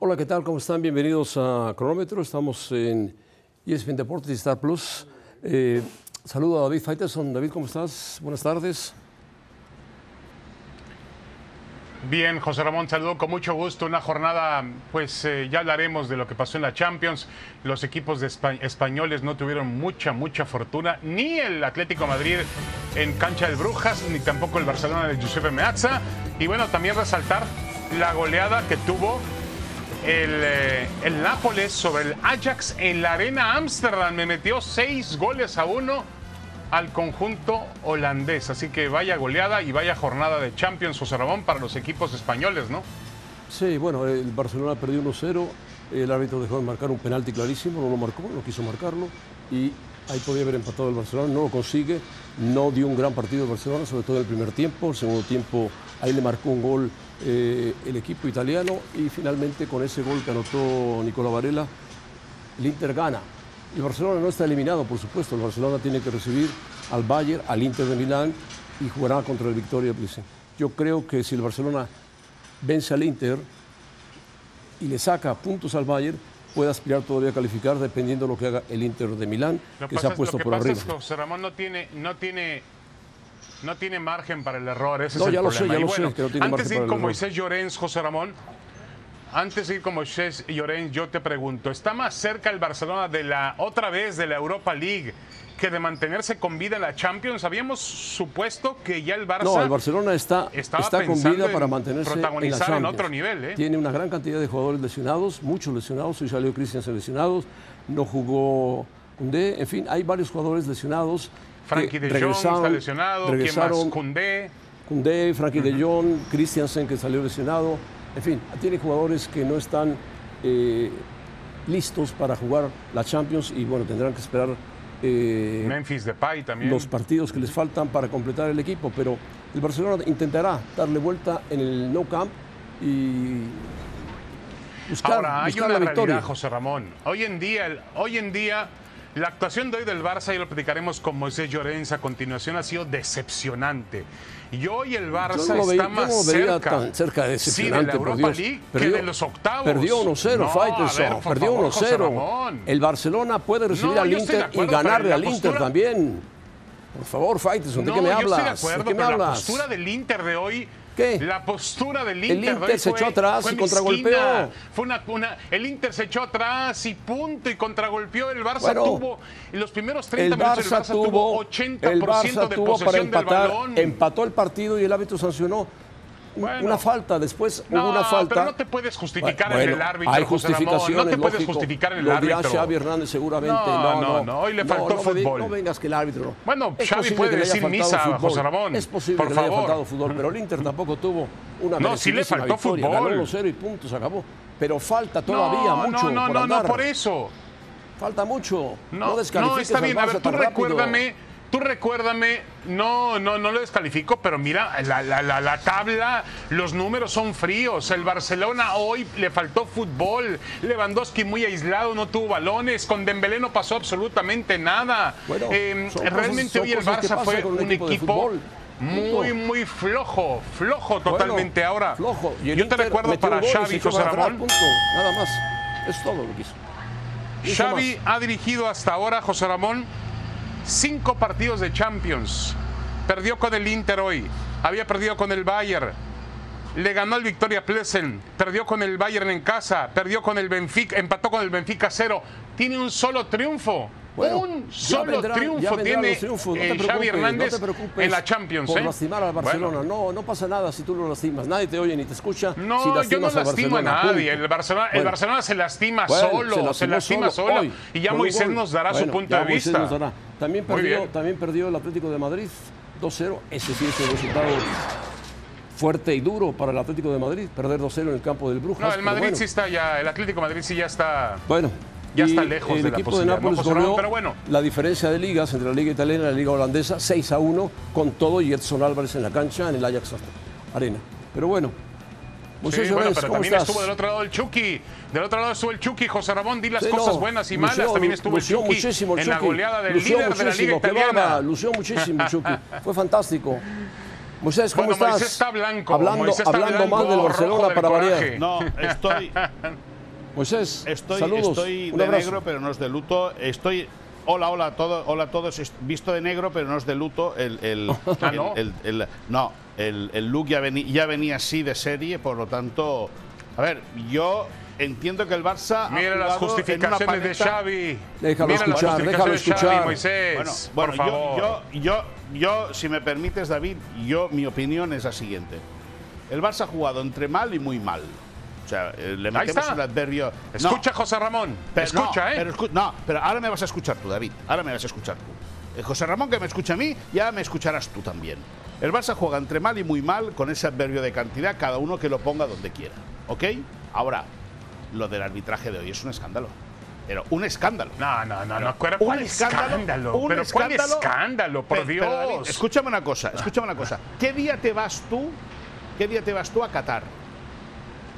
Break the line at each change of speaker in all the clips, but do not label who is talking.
Hola, ¿qué tal? ¿Cómo están? Bienvenidos a Cronómetro. Estamos en ESPN Deportes y Star Plus. Eh, saludo a David Faitelson. David, ¿cómo estás? Buenas tardes.
Bien, José Ramón, saludo con mucho gusto. Una jornada, pues eh, ya hablaremos de lo que pasó en la Champions. Los equipos españoles no tuvieron mucha, mucha fortuna. Ni el Atlético Madrid en cancha del Brujas, ni tampoco el Barcelona de Giuseppe Meazza. Y bueno, también resaltar la goleada que tuvo el, eh, el Nápoles sobre el Ajax en la Arena Ámsterdam. Me metió seis goles a uno al conjunto holandés. Así que vaya goleada y vaya jornada de Champions, José Ramón, para los equipos españoles, ¿no?
Sí, bueno, el Barcelona perdió 1-0. El árbitro dejó de marcar un penalti clarísimo, no lo marcó, no quiso marcarlo. Y ahí podía haber empatado el Barcelona, no lo consigue. No dio un gran partido el Barcelona, sobre todo en el primer tiempo. El segundo tiempo, ahí le marcó un gol eh, el equipo italiano. Y finalmente, con ese gol que anotó Nicola Varela, el Inter gana. El Barcelona no está eliminado, por supuesto. El Barcelona tiene que recibir al Bayern, al Inter de Milán y jugará contra el Victoria. Yo creo que si el Barcelona vence al Inter y le saca puntos al Bayern, puede aspirar todavía a calificar dependiendo de lo que haga el Inter de Milán,
Lo
que se ha
es-
puesto
lo que
por
pasa
arriba.
es que José Ramón no tiene, no tiene, no tiene margen para el error. Ese
No,
es el
ya lo sé,
problema.
ya
Y
lo sé,
bueno,
que no tiene
antes de ir con. Moisés Llorens, José Ramón, antes de ir con Moisés Llorens, yo te pregunto, ¿está más cerca el Barcelona de la otra vez de la Europa League que de mantenerse con vida en la Champions? Habíamos supuesto que ya el Barça
No, el Barcelona está, está con vida para mantenerse en la
protagonizar en
Champions.
otro nivel, ¿eh?
Tiene una gran cantidad de jugadores lesionados, muchos lesionados. Hoy salió Cristian lesionados, no jugó Koundé. En fin, hay varios jugadores lesionados.
Frankie de Jong está lesionado, ¿quién más? Koundé.
Koundé, Frankie de Jong, Christiansen que salió lesionado. En fin, tiene jugadores que no están eh, listos para jugar la Champions y bueno, tendrán que esperar eh,
Memphis Depay también.
los partidos que les faltan para completar el equipo. Pero el Barcelona intentará darle vuelta en el no camp y buscar,
Ahora, hay
buscar
una
la victoria.
realidad, José Ramón. Hoy en día, hoy en día, la actuación de hoy del Barça, y lo platicaremos con Moisés Llorens a continuación, ha sido decepcionante. Y hoy el Barça
Yo no veía-
está
yo no
más
veía
cerca,
tan cerca de
sí, de la Europa. League
Perdió-
que de los octavos.
Perdió 1-0,
No,
Faitelson,
por
perdió
favor, José
1-0.
Ramón.
El Barcelona puede recibir
No,
al
yo
Inter y
acuerdo, pero
ganarle al Inter
postura-
también. Por favor, Faitelson, ¿de
No,
qué me
yo
hablas?
estoy de acuerdo,
¿De qué me
pero la
hablas?
postura del Inter de hoy.
¿Qué?
La postura del
El
Inter, de
Inter
hoy
se
fue-
echó atrás y contragolpeó.
Fue una, una- el Inter se echó atrás y punto y contragolpeó. El Barça
Bueno,
tuvo en los primeros
El
30 minutos
Barça,
el Barça tuvo
tuvo,
80%
el Barça
de
tuvo para
posesión del balón.
empató el partido y el árbitro sancionó
Bueno.
una falta. Después
No,
hubo una falta.
pero no te puedes justificar en el árbitro,
Hay
José Ramón. No te puedes
lógico.
justificar en el
Lo dirá
árbitro.
Xavi Hernández seguramente.
No,
No,
no,
no,
hoy le faltó fútbol.
No vengas que el árbitro. no.
Bueno,
Es
Xavi puede decir misa,
fútbol.
José Ramón.
Es posible
Por
que le haya
favor.
faltado fútbol, pero el Inter tampoco tuvo una
No, sí le faltó
victoria.
fútbol.
Ganó 1-0 y acabó. Pero falta todavía
no,
mucho
no, no,
por
no, no, por eso.
Falta mucho. No,
No, no, está bien. A ver, tú recuérdame, tú recuérdame, no, no, no lo descalifico, pero mira, la, la- la- la tabla, los números son fríos. El Barcelona hoy le faltó fútbol. Lewandowski muy aislado, no tuvo balones. Con Dembélé no pasó absolutamente nada.
Bueno,
Eh,
cosas-
realmente
son
hoy el
cosas
Barça fue
un equipo
muy, muy flojo, flojo totalmente
Bueno,
ahora.
Flojo.
Yo te recuerdo para Xavi, José Ramón.
punto. Nada más. Es todo lo que hizo. Hizo
Xavi
más.
ha dirigido hasta ahora, José Ramón, cinco partidos de Champions. Perdió con el Inter hoy, había perdido con el Bayern, le ganó el Victoria Plesen, perdió con el Bayern en casa, perdió con el Benfica, empató con el Benfica cero. Tiene un solo triunfo.
Bueno,
un solo
vendrán-
triunfo tiene
triunfos, no
eh, Xavi Hernández
no
en la Champions.
Por
¿eh?
lastimar al Barcelona.
Bueno.
No, no pasa nada si tú lo lastimas. Nadie te oye ni te escucha.
No,
si
yo no lastimo a nadie. El Barcelona, el. Barcelona se lastima solo, se, lastima solo.
hoy,
y ya Moisés nos dará su punto de vista.
También perdió, también perdió el Atlético de Madrid 2-0. Ese sí es el resultado fuerte y duro para el Atlético de Madrid. Perder 2-0 en el campo del Brujas.
No, el Madrid
bueno.
sí está ya, el Atlético de Madrid sí ya está.
Bueno,
Ya está lejos
el
de la
equipo de
¿no,
Nápoles goleó
Pero bueno.
la diferencia de ligas entre la liga italiana y la liga holandesa 6 a 1 con todo y Edson Álvarez en la cancha en el Ajax Arena. Pero bueno,
Sí, bueno, pero
¿cómo
también
estás?
estuvo del otro lado el Chucky. Del otro lado estuvo el Chucky. José Ramón, di las
Sí,
cosas
no,
buenas y
lució-
malas. También estuvo el
lució
Chucky
muchísimo el
en la
Chucky.
goleada del
Lució
líder de la
muchísimo,
Liga
qué
Italiana.
lució muchísimo el Chucky. Fue fantástico. Moisés, ¿cómo
Bueno,
estás?
Moisés está blanco.
Hablando,
Moisés está
hablando
blanco,
más del
rojo
Barcelona
del
para
coraje.
variar.
No, estoy,
Moisés,
estoy,
saludos.
estoy
un
de
abrazo.
negro, pero no es de luto. Estoy. Hola, hola a todos, hola a todos. Visto de negro, pero no es de luto. El, el,
Ah,
el-
¿no?
el- el- no, el, el look ya, veni- ya venía así de serie, por lo tanto. A ver, yo entiendo que el Barça. ha
Mira las
jugado en una
justificaciones de Xavi.
Déjalo
Mira las
escuchar,
justificaciones
déjalo
de Xavi,
escuchar.
Moisés,
Bueno, bueno
por favor.
yo, yo, yo, yo, si me permites, David, yo, mi opinión es la siguiente. El Barça ha jugado entre mal y muy mal. O sea, eh, le metemos el adverbio. No,
Escucha, José Ramón.
pero no,
Escucha, ¿eh?
Pero, escu- no, pero ahora me vas a escuchar tú, David. Ahora me vas a escuchar tú. Eh, José Ramón, que me escucha a mí, ya me escucharás tú también. El Barça juega entre mal y muy mal con ese adverbio de cantidad, cada uno que lo ponga donde quiera. ¿Ok? Ahora, lo del arbitraje de hoy es un escándalo. Pero un escándalo.
No, no, no, no. ¿Cuál,
Un
escándalo?
un
¿Pero cuál
escándalo.
escándalo? Por
Pero-
Dios.
pero, David, escúchame una cosa, escúchame una cosa. ¿Qué día te vas tú? ¿Qué día te vas tú a Qatar?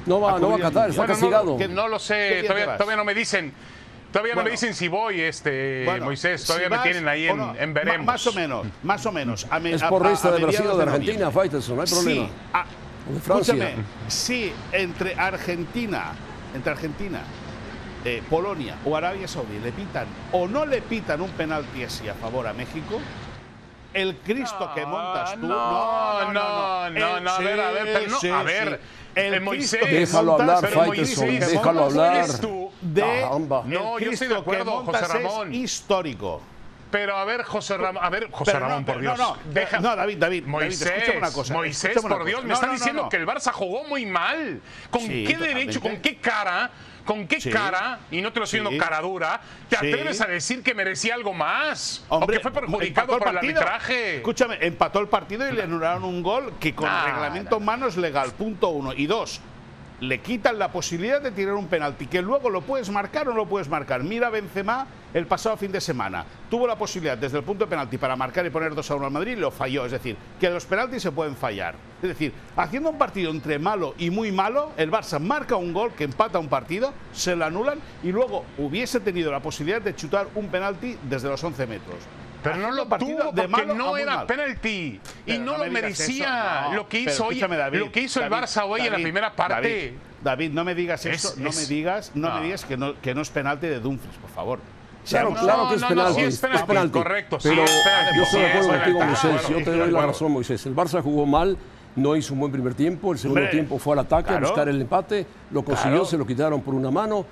No va,
a
no va a Qatar, está.
Bueno,
castigado.
¿qué-
No lo
¿Qué
sé, todavía, todavía no me dicen. Todavía no
Bueno.
me dicen si voy, este,
Bueno,
Moisés.
si
Todavía me
vas
tienen ahí en,
no,
en veremos.
Más o menos, más o menos. A me-
Es porrista
a- a
de Brasil o de. Argentina, Faitelson, no hay problema.
Sí, a-
de Francia.
escúchame, si entre Argentina, entre Argentina, eh, Polonia o Arabia Saudí le pitan o no le pitan un penalti así a favor a México, el Cristo que montas tú.
No, no, no,
El-
no, a ver, a ver, pero no,
sí,
a
sí. El
el Moisés.
Déjalo hablar,
pero
Faitelson,
Moisés,
déjalo
¿cómo
hablar.
de el
No, yo estoy de acuerdo, José
es
Ramón.
histórico.
Pero a ver, José Ramón, a ver, José
Pero no,
Ramón, por Dios.
no, no,
deja-
no, David, David, David,
Moisés,
escúchame una cosa,
Moisés,
una
por Dios, me
No,
está diciendo
no.
que el Barça jugó muy mal. ¿Con
Sí,
qué derecho, con qué cara, con qué
Sí.
cara, y no te lo estoy diciendo
Sí.
cara dura, te
Sí.
atreves a decir que merecía algo más?
Hombre,
o que fue perjudicado por el
partido.
arbitraje.
Escúchame, empató el partido y le anularon un gol que con
Ah,
reglamento humano es legal, punto uno. Y dos, le quitan la posibilidad de tirar un penalti, que luego lo puedes marcar o no lo puedes marcar. Mira Benzema el pasado fin de semana. Tuvo la posibilidad desde el punto de penalti para marcar y poner 2 a 1 al Madrid y lo falló. Es decir, que los penaltis se pueden fallar. Es decir, haciendo un partido entre malo y muy malo, el Barça marca un gol que empata un partido, se lo anulan y luego hubiese tenido la posibilidad de chutar un penalti desde los 11 metros.
Pero no lo tuvo
de
porque no era penalti y no,
no
lo
me
merecía.
eso, no.
lo que hizo hoy,
David,
lo que hizo el Barça hoy en la primera parte.
David, no me digas
Es-
eso, no
es-
me digas, no,
no.
me digas que no, que no es penalti de Dumfries, por favor.
Claro, que es
no, no,
penalti.
sí es penalti, correcto, sí
Pero
es penalti,
yo estoy de
sí
acuerdo
es
contigo,
penalti,
Moisés.
claro,
Yo te doy la razón, Moisés. El Barça jugó mal, no hizo un buen primer tiempo. El segundo
Hombre,
tiempo fue al ataque
claro.
a buscar el empate. Lo consiguió,
Claro.
se lo quitaron por una mano.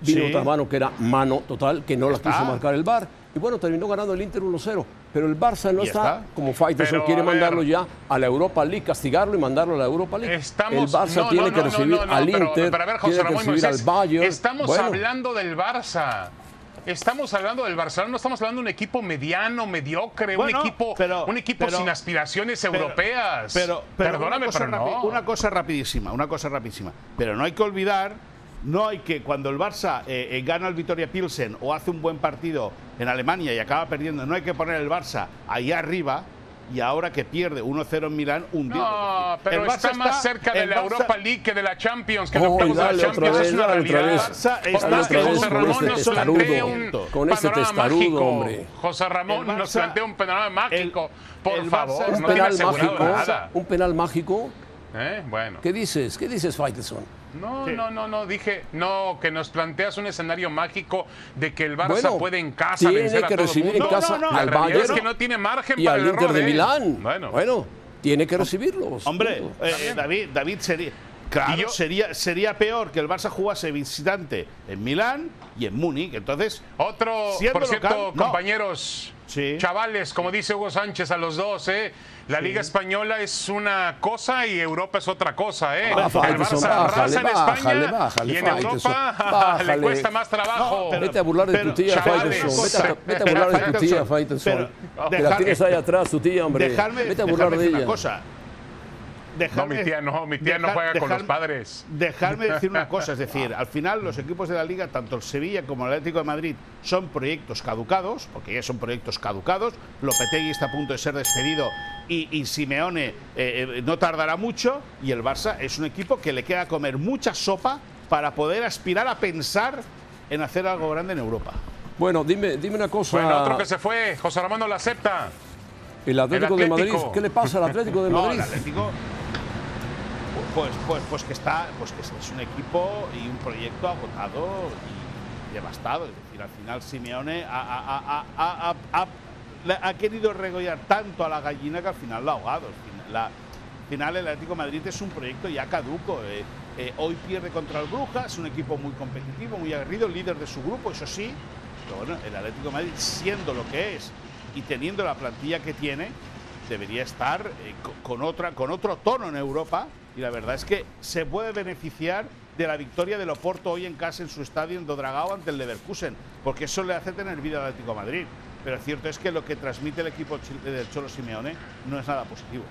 Vino
Sí.
otra mano que era mano total, que no la quiso marcar el VAR. Y bueno, terminó ganando el Inter 1-0. Pero el Barça no está,
está.
como Faitelson
Pero,
quiere
ver.
mandarlo ya a la Europa League, castigarlo y mandarlo a la Europa League.
Estamos,
el Barça
no,
tiene
no,
que
no,
recibir
no, no,
al
pero-
Inter,
pero a ver, José
tiene que
Ramón y
recibir
Moisés,
al Bayern.
Estamos
Bueno,
hablando del Barça. Estamos hablando del Barcelona, no estamos hablando de un equipo mediano, mediocre,
Bueno,
un equipo,
pero-
un equipo
pero-
sin aspiraciones
pero-
europeas.
Pero, pero
Perdóname, pero no.
una cosa rapidísima, una cosa rapidísima. Pero no hay que olvidar, no hay que cuando el Barça eh, eh, gana el Vitoria Pilsen o hace un buen partido en Alemania y acaba perdiendo, no hay que poner el Barça ahí arriba. Y ahora que pierde 1-0 en Milán, hundido.
No, pero
El Barça
está más cerca de la
Barça-
Europa League que de la Champions, que
Oh,
de la Champions
vez,
es una realidad.
Barça está
más que José
con
Ramón
este
nos
testarudo,
plantee un
con ese testarudo,
mágico.
hombre.
José Ramón
El
nos
Barça-
plantea un panorama mágico.
el-
Por
el Barça
favor,
un
no tiene
penal
asegurado
mágico,
nada.
un penal mágico.
¿Eh? Bueno.
¿Qué dices? ¿Qué dices, Faitelson?
No,
Sí.
no, no, no, dije, no, que nos planteas un escenario mágico de que el Barça
Bueno,
puede en casa
tiene
vencer a
que
todo el
recibir en
mundo.
casa
No, no, no.
al Bayern
es que no tiene margen
y
para
al
el
Inter
error,
de
¿eh?
Milán.
Bueno.
tiene que recibirlos.
Hombre, eh, David, David sería. Claro,
Y yo-
sería, sería peor que el Barça jugase visitante en Milán y en Múnich. Entonces,
Otro, por cierto,
local, no.
compañeros,
Sí.
chavales, como dice Hugo Sánchez a los dos, ¿eh? La Liga Española es una cosa y Europa es otra cosa, ¿eh?
Ah,
el Barça
bájale,
arrasa en
bájale,
España
bájale,
y en Europa
bájale.
le cuesta más trabajo.
No, pero-
Vete a burlar de
pero,
tu tía, Faitelson. Vete, a- vete a burlar de tu tía, Faitelson. que la tienes ahí atrás, tu tía, hombre.
dejarme,
Vete a burlar de ella.
una cosa.
No, mi tía no, mi tía no
dejar-
juega con los padres.
Dejarme decir una cosa, es decir, al final los equipos de la Liga, tanto el Sevilla como el Atlético de Madrid, son proyectos caducados, porque ya son proyectos caducados. Lopetegui está a punto de ser despedido y, y Simeone eh, eh, no tardará mucho. Y el Barça es un equipo que le queda comer mucha sopa para poder aspirar a pensar en hacer algo grande en Europa.
Bueno, dime, dime una cosa.
Bueno, otro que se fue, José Ramón no lo acepta.
El Atlético, de Madrid, ¿qué le pasa al Atlético de Madrid?
el Atlético, pues, pues, pues que está, pues que es un equipo y un proyecto agotado y devastado. Es decir, al final Simeone ha, ha querido regollar tanto a la gallina que al final lo ha ahogado. Al final el Atlético Madrid es un proyecto ya caduco. Eh, eh, hoy pierde contra el Brujas, un equipo muy competitivo, muy aguerrido, líder de su grupo, eso sí. Pero bueno, el Atlético Madrid, siendo lo que es y teniendo la plantilla que tiene, debería estar eh, con, otra, con otro tono en Europa. Y la verdad es que se puede beneficiar de la victoria del Oporto hoy en casa en su estadio en Dodragao ante el Leverkusen, porque eso le hace tener vida al Atlético de Madrid. Pero cierto es que lo que transmite el equipo del Cholo Simeone no es nada positivo.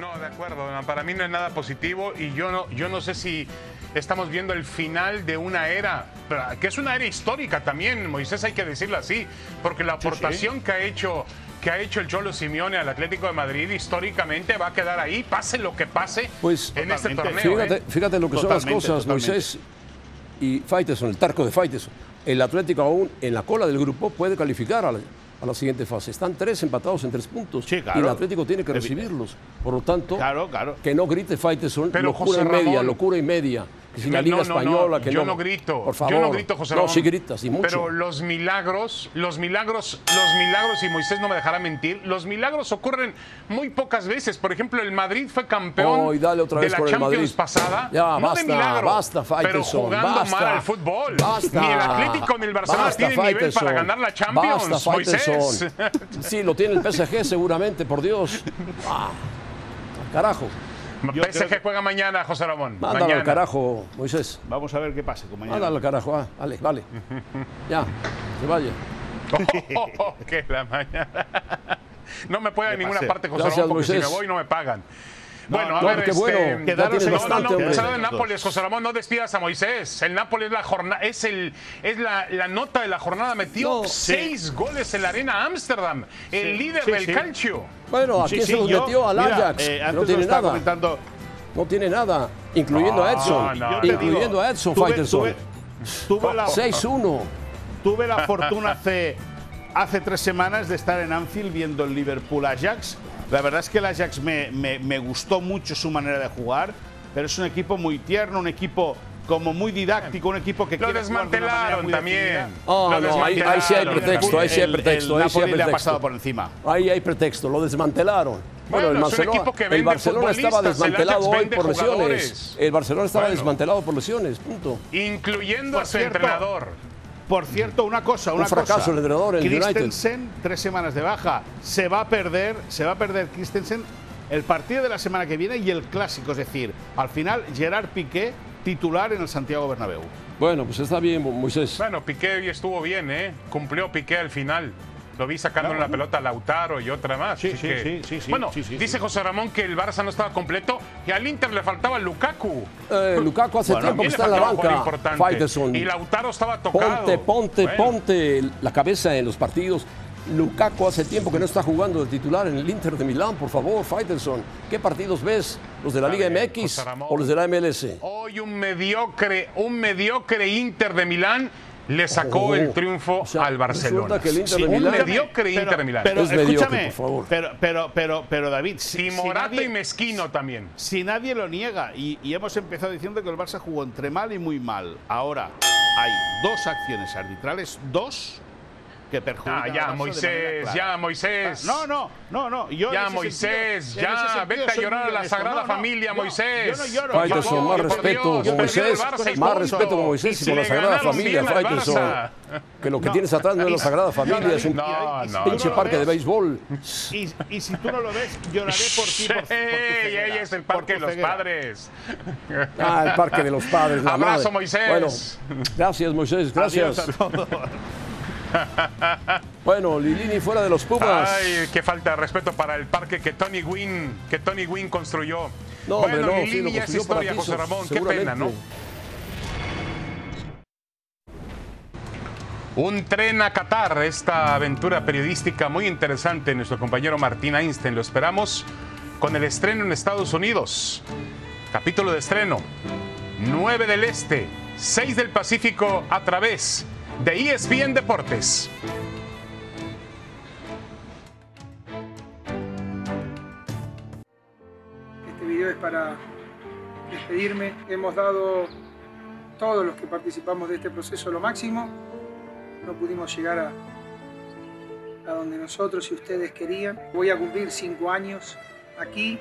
No, de acuerdo. Para mí no es nada positivo y yo no, yo no sé si estamos viendo el final de una era, que es una era histórica también, Moisés, hay que decirlo así, porque la aportación que ha hecho que ha hecho el Cholo Simeone al Atlético de Madrid históricamente va a quedar ahí, pase lo que pase pues, en este torneo.
Fíjate, ¿eh? fíjate lo que son las cosas, Moisés y Faiteson, el tarco de Faiteson. El Atlético aún en la cola del grupo puede calificar al, a la siguiente fase. Están tres empatados en tres puntos y el Atlético tiene que recibirlos. Por lo tanto, que no grite Faiteson, locura y media, locura y media que si la Liga Española, que
yo
no,
grito,
por favor,
yo no grito, José Ramón.
No, sí gritas, y mucho.
Pero los milagros, los milagros, los milagros, y Moisés no me dejará mentir, los milagros ocurren muy pocas veces. Por ejemplo, el Madrid fue campeón
dale otra vez
de la Champions pasada.
Ya,
no
basta,
de milagro,
basta,
pero jugando
basta,
mal al fútbol.
Basta,
ni el Atlético ni el Barcelona tienen nivel para ganar la Champions,
basta,
Moisés.
Sí, lo tiene el PSG seguramente, por Dios. Ah, carajo.
PSG juega mañana, José Ramón.
Mándalo al carajo, Moisés.
Vamos a ver qué pasa con mañana.
Mándalo al carajo, ah, vale, vale. ya, se vaya.
Oh, que la mañana. No me puede ir a ninguna parte, José Ramón, porque si me voy no me pagan. Bueno, a ver, este,
bueno.
Quedaros no, no, no, no, Nápoles, José Ramón, no despidas a Moisés. El Nápoles es la jornada, es el, es la, la nota de la jornada. Metió seis goles en la arena Ámsterdam, el líder del calcio.
Bueno, aquí se los metió al Ajax. Eh, no tiene nada. Comentando... No tiene nada, incluyendo a Edson. incluyendo a Edson Faitelson. 6-1.
Tuve la fortuna hace, hace tres semanas de estar en Anfield viendo el Liverpool Ajax la verdad es que el Ajax me, me, gustó mucho su manera de jugar, pero es un equipo muy tierno, un equipo como muy didáctico, un equipo que
lo
quiere
desmantelaron
muy
también.
Oh, no, ahí, sí hay pretexto, ahí sí hay pretexto.
El,
ahí sí hay
pretexto. le ha pasado por encima.
Ahí hay pretexto, lo desmantelaron.
Bueno, el, Barcelona,
el Barcelona estaba desmantelado hoy por lesiones. El Barcelona estaba desmantelado por lesiones, punto.
Incluyendo a su entrenador.
Por cierto, una cosa, una
un fracaso el entrenador en
Christensen, tres semanas de baja. Se va a perder, se va a perder Christensen el partido de la semana que viene y el clásico, es decir, al final Gerard Piqué titular en el Santiago Bernabéu.
Bueno, pues está bien, Moisés.
Bueno, Piqué estuvo bien, ¿eh? Cumplió Piqué al final. Lo vi sacando la pelota a Lautaro y otra más.
Sí, sí, sí, sí,
Bueno, dice José Ramón que el Barça no estaba completo y al Inter le faltaba Lukaku.
Eh, Lukaku hace tiempo que está en la banca.
Y Lautaro estaba tocado.
Ponte, ponte, ponte la cabeza en los partidos. Lukaku hace tiempo que no está jugando de titular en el Inter de Milán, por favor, Faitelson. ¿Qué partidos ves? ¿Los de la Liga MX o los de la MLS?
Hoy un mediocre, un mediocre Inter de Milán le sacó el triunfo al Barcelona.
Que el Inter de Milán,
un mediocre Inter de Milán.
Pero, escúchame, por favor. Pero, pero, pero, pero David.
Si, Morato y Mezquino también.
Si nadie lo niega, y, y hemos empezado diciendo que el Barça jugó entre mal y muy mal. Ahora hay dos acciones arbitrales, dos que perjudica.
Ah, ya, Moisés, ya, Moisés.
No, no, no, no. Yo
ya, Moisés, ya, vete a llorar a la Sagrada Familia, Moisés.
Yo no lloro.
Faitelson, más respeto con Moisés, más respeto con Moisés y con la Sagrada Familia, Faitelson. Que lo que tienes atrás no es la Sagrada Familia, es un pinche parque de béisbol.
Y si tú no lo ves, lloraré por ti, por tu
ella es el parque de los padres.
Ah, el parque de los padres.
Abrazo, Moisés.
Bueno, gracias, Moisés, gracias. bueno, Lilini fuera de los Pumas.
Ay, qué falta de respeto para el parque que Tony Wynn, que Tony Wynn construyó.
No,
bueno,
no,
Lilini es historia, José Ramón, qué pena, ¿no? Un tren a Qatar, esta aventura periodística muy interesante. Nuestro compañero Martín Einstein lo esperamos con el estreno en Estados Unidos. Capítulo de estreno: 9 del Este, 6 del Pacífico a través de ESPN Deportes.
Este video es para despedirme. Hemos dado todos los que participamos de este proceso lo máximo. No pudimos llegar a, a donde nosotros y ustedes querían. Voy a cumplir cinco años aquí.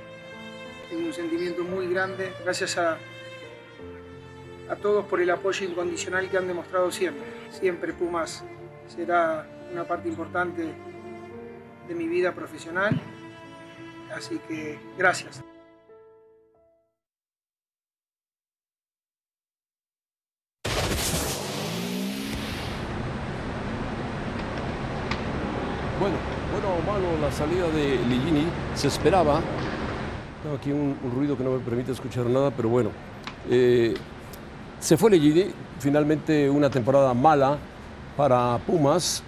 Tengo un sentimiento muy grande gracias a a todos por el apoyo incondicional que han demostrado siempre. Siempre Pumas será una parte importante de mi vida profesional. Así que gracias.
Bueno, bueno o malo la salida de Ligini se esperaba. Tengo aquí un, ruido que no me permite escuchar nada, pero bueno. Eh, se fue Ligini, finalmente una temporada mala para Pumas.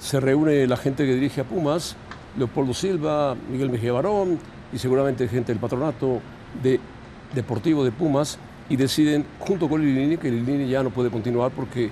Se reúne la gente que dirige a Pumas, Leopoldo Silva, Miguel Mejía Barón y seguramente gente del patronato de deportivo de Pumas y deciden junto con Ligini que Ligini ya no puede continuar porque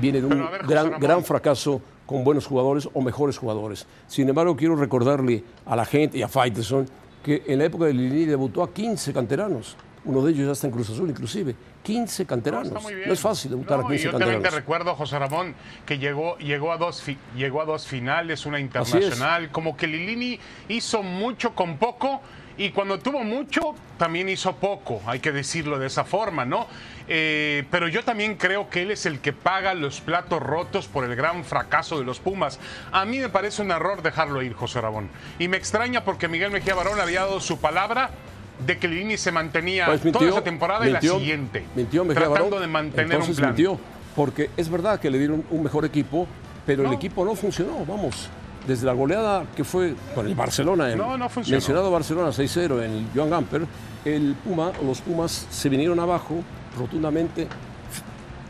viene de un
ver,
gran, gran fracaso con buenos jugadores o mejores jugadores. Sin embargo, quiero recordarle a la gente y a Faitelson que en la época de Lini debutó a 15 canteranos. Uno de ellos ya está en Cruz Azul, inclusive. 15 canteranos. No,
bien.
es fácil debutar
No,
a 15
y yo también te
canteranos.
recuerdo, José Ramón, que llegó, llegó, a dos llegó a dos finales, una internacional. Como que Lilini hizo mucho con poco y cuando tuvo mucho también hizo poco, hay que decirlo de esa forma, ¿no? Eh, pero yo también creo que él es el que paga los platos rotos por el gran fracaso de los Pumas. A mí me parece un error dejarlo ir, José Ramón. Y me extraña porque Miguel Mejía Barón había dado su palabra de que Lilini se mantenía
Pues
toda esa temporada y la siguiente.
Mintió Mejía
tratando
Barón,
de mantener un plan.
mintió, porque es verdad que le dieron un mejor equipo, pero el equipo no funcionó, vamos. Desde la goleada que fue con el Barcelona, el
No, no
mencionado Barcelona 6-0 en el Joan Gamper, el Puma, los Pumas se vinieron abajo rotundamente,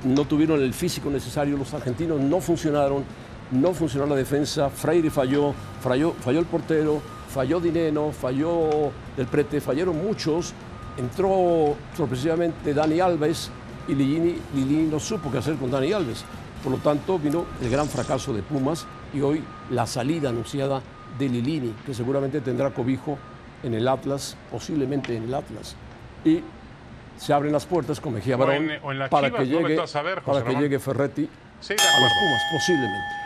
no tuvieron el físico necesario, los argentinos no funcionaron, no funcionó la defensa, Freire falló, falló, falló el portero, falló Dineno, falló Del Prete, fallaron muchos, entró sorpresivamente Dani Alves y Lillini, Lillini no supo qué hacer con Dani Alves. Por lo tanto, vino el gran fracaso de Pumas y hoy la salida anunciada de Lilini, que seguramente tendrá cobijo en el Atlas, posiblemente en el Atlas. Y se abren las puertas con Mejía
O
Barón
en- o en las
para
Chivas,
que llegue, para que llegue Ferretti
Sí,
a
acuerdo.
Pumas, posiblemente.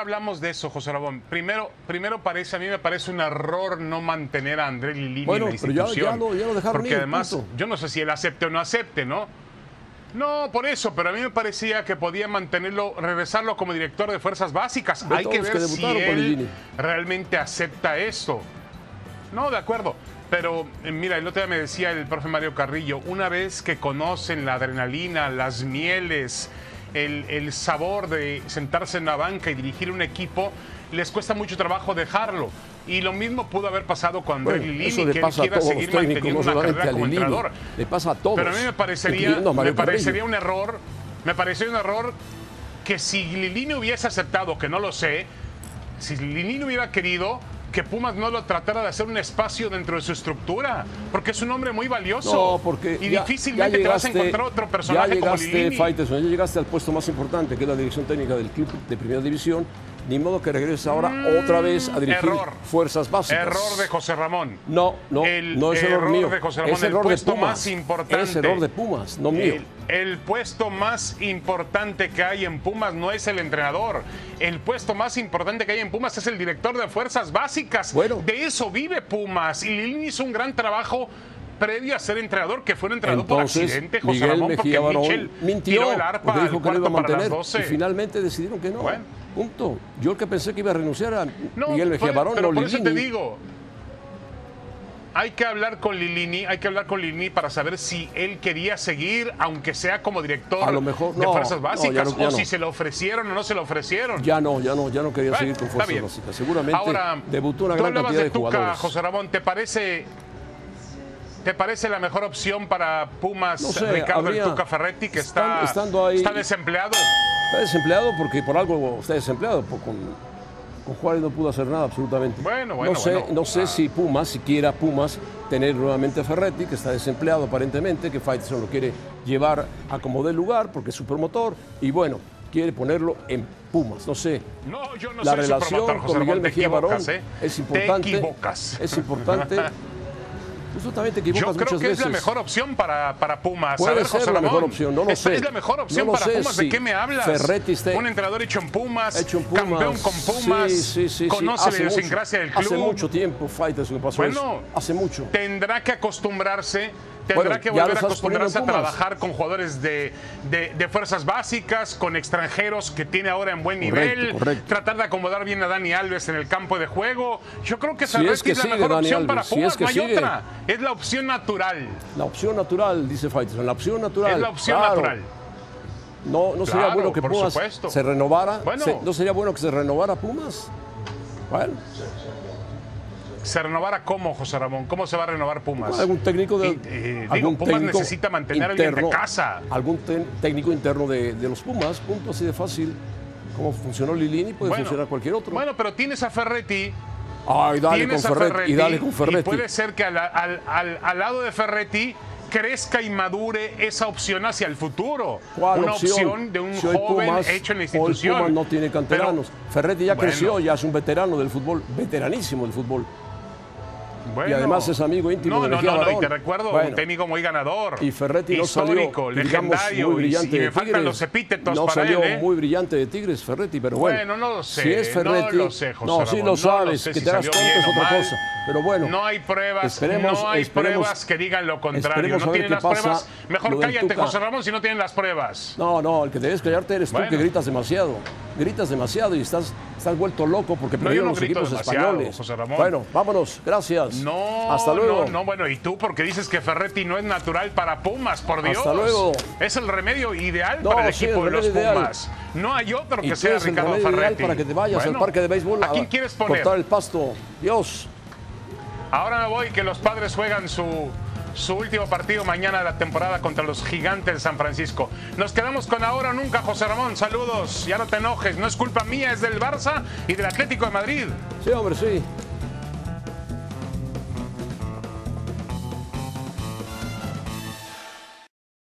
Ahora hablamos de eso, José Rabón. Primero, primero parece, a mí me parece un error no mantener a André Lilini
Bueno,
en la
pero ya-
institución.
ya lo- ya lo dejaron
Porque
ir,
además,
punto.
yo no sé si él acepte o no acepte, ¿no? No, por eso, pero a mí me parecía que podía mantenerlo, regresarlo como director de fuerzas básicas. Hay que ver
que
si él realmente acepta esto. No, de acuerdo. Pero eh, mira, el otro día me decía el profe Mario Carrillo, una vez que conocen la adrenalina, las mieles, el, el sabor de sentarse en la banca y dirigir un equipo, les cuesta mucho trabajo dejarlo. Y lo mismo pudo haber pasado con André
Bueno,
Lilini, que él quiera seguir manteniendo una carrera como
Lilini.
entrenador.
Le pasa a todos.
Pero a mí me parecería, me parecería un error, me parecería un error que si Lilini hubiese aceptado, que no lo sé, si Lilini hubiera querido que Pumas no lo tratara de hacer un espacio dentro de su estructura, porque es un hombre muy valioso.
No, porque
y
ya-
difícilmente
ya
te vas a encontrar otro personaje
ya
como
llegaste,
Lilini.
Faitelson, ya llegaste al puesto más importante, que es la dirección técnica del club de primera división. Ni modo que regreses ahora otra vez a dirigir
error.
fuerzas básicas.
Error de José Ramón.
No, no,
El
no es error,
error
mío.
de José Ramón,
es
el
error de
puesto
Pumas.
más importante.
Es error de Pumas, no mío.
El, el puesto más importante que hay en Pumas no es el entrenador. El puesto más importante que hay en Pumas es el director de fuerzas básicas.
Bueno.
De eso vive Pumas. Y Lilini hizo un gran trabajo previo a ser entrenador, que fue un entrenador por accidente, José
Miguel
Ramón,
Mejía
porque
Barón
Michel
mintió,
tiró el arpa
dijo que lo iba a
cuarto para las
mantener
12.
y finalmente decidieron que no.
Bueno.
Punto. Yo el que pensé que iba a renunciar a
No,
Miguel Mejía Barón,
pero
no
por eso te digo. Hay que hablar con Lilini, hay que hablar con Lilini para saber si él quería seguir, aunque sea como director
A lo mejor-
de
no,
fuerzas
no, ya
básicas,
no- ya
o si se lo ofrecieron o no se lo ofrecieron.
Ya no, ya no, ya no quería
Bueno,
seguir con fuerzas básicas. Seguramente
Ahora,
debutó una
tú
gran cantidad
de
de
Tuca,
jugadores.
José Ramón, ¿te parece, ¿te parece la mejor opción para Pumas,
No sé,
Ricardo
habría-
el Tuca Ferretti, que está,
estando ahí-
está desempleado?
Está desempleado porque por algo está desempleado. por- con, con Juárez no pudo hacer nada absolutamente.
Bueno, bueno,
no sé,
bueno.
no sé
Ah.
si Pumas, si quiera Pumas tener nuevamente a Ferretti, que está desempleado aparentemente, que Faitelson lo quiere llevar a como dé lugar porque es su promotor y bueno, quiere ponerlo en Pumas. No sé.
No, yo no
la
soy su
relación
promotor, José
con Miguel
Ramón,
Mejía Barón
¿eh?
es importante.
Te equivocas.
Es importante. Justamente te equivocas
Yo creo
muchas
que
veces.
es la mejor opción para, para Pumas.
Puede
a ver,
ser
José
la mejor opción, no lo
es,
sé.
es la mejor opción
No
para
sé,
Pumas. ¿De qué me hablas?
Ferretti está-
Un entrenador hecho en Pumas,
Hecho en Pumas.
campeón con Pumas,
Sí, sí,
conoce
Hace
la idiosincrasia del club.
Hace mucho tiempo, Fight, eso que pasó
Bueno,
eso. Hace mucho.
Tendrá que acostumbrarse, tendrá
Bueno,
que volver a acostumbrarse a trabajar con jugadores de, de- de fuerzas básicas, con extranjeros que tiene ahora en buen nivel,
correcto.
tratar de acomodar bien a Dani Alves en el campo de juego. Yo creo que
Si
Ferretti
es que
es la
sigue
mejor
Dani
opción para
si
Pumas,
es que
no hay
sigue.
otra. Es la opción natural.
La opción natural, dice Faitelson. La opción natural.
Es la opción
claro.
natural.
No, no sería bueno que Pumas
supuesto.
se renovara.
Bueno.
Se- ¿No sería bueno que se renovara Pumas? Bueno,
¿Se renovara cómo, José Ramón? ¿Cómo se va a renovar Pumas?
algún técnico de.
Y, eh, digo, Pumas
técnico
necesita mantener a alguien de casa.
Algún técnico interno de, de los Pumas, punto así de fácil. Como funcionó Lilini, puede funcionar cualquier otro.
Bueno, pero tienes a Ferretti.
Ay, dale con
tienes a
Ferretti, y dale con Ferretti.
puede ser que al, al- al- al lado de Ferretti crezca y madure esa opción hacia el futuro.
¿Cuál
Una
opción?
opción de un
Si hoy
joven
Pumas-
hecho en la
Hoy
institución.
Pumas no tiene canteranos.
Pero-
Ferretti ya
Bueno.
creció, ya es un veterano del fútbol, veteranísimo del fútbol.
Bueno.
Y además es amigo íntimo
no,
de
no, no, no, y te recuerdo
Bueno.
un técnico muy ganador.
Y Ferretti no salió,
histórico,
digamos,
legendario.
muy brillante
y, me faltan
Tigres.
los epítetos
no
para
salió
él. ¿eh?
muy brillante de Tigres, Ferretti, pero bueno.
Bueno, no lo sé,
Si es
no
Ferretti,
lo sé, José
no, sí lo
no
sabes,
lo sé
que
si
te das cuenta es otra cosa. Pero bueno,
No hay pruebas,
esperemos-
no hay
esperemos-
pruebas que digan lo contrario. No tienen las
pasa
pruebas. Mejor cállate. José Ramón, si no tienen las pruebas.
no, no, el que debes callarte eres tú que gritas demasiado. Gritas demasiado y estás, estás vuelto loco porque
No,
perdieron
no
los equipos españoles. Bueno, vámonos, gracias.
No,
Hasta luego.
no, no, bueno, y tú porque dices que Ferretti no es natural para Pumas, por Dios.
Hasta luego.
Es el remedio ideal
No,
para el
sí,
equipo
el
de los
ideal.
Pumas. No hay otro que sea Ricardo Ferretti.
para que te vayas
Bueno,
al parque de béisbol
¿A quién quieres poner?
cortar el pasto. Dios.
Ahora me voy que los padres juegan su, su último partido mañana de la temporada contra los gigantes de San Francisco. Nos quedamos con ahora o nunca, José Ramón. Saludos. Ya no te enojes. No es culpa mía, es del Barça y del Atlético de Madrid.
Sí, hombre, sí.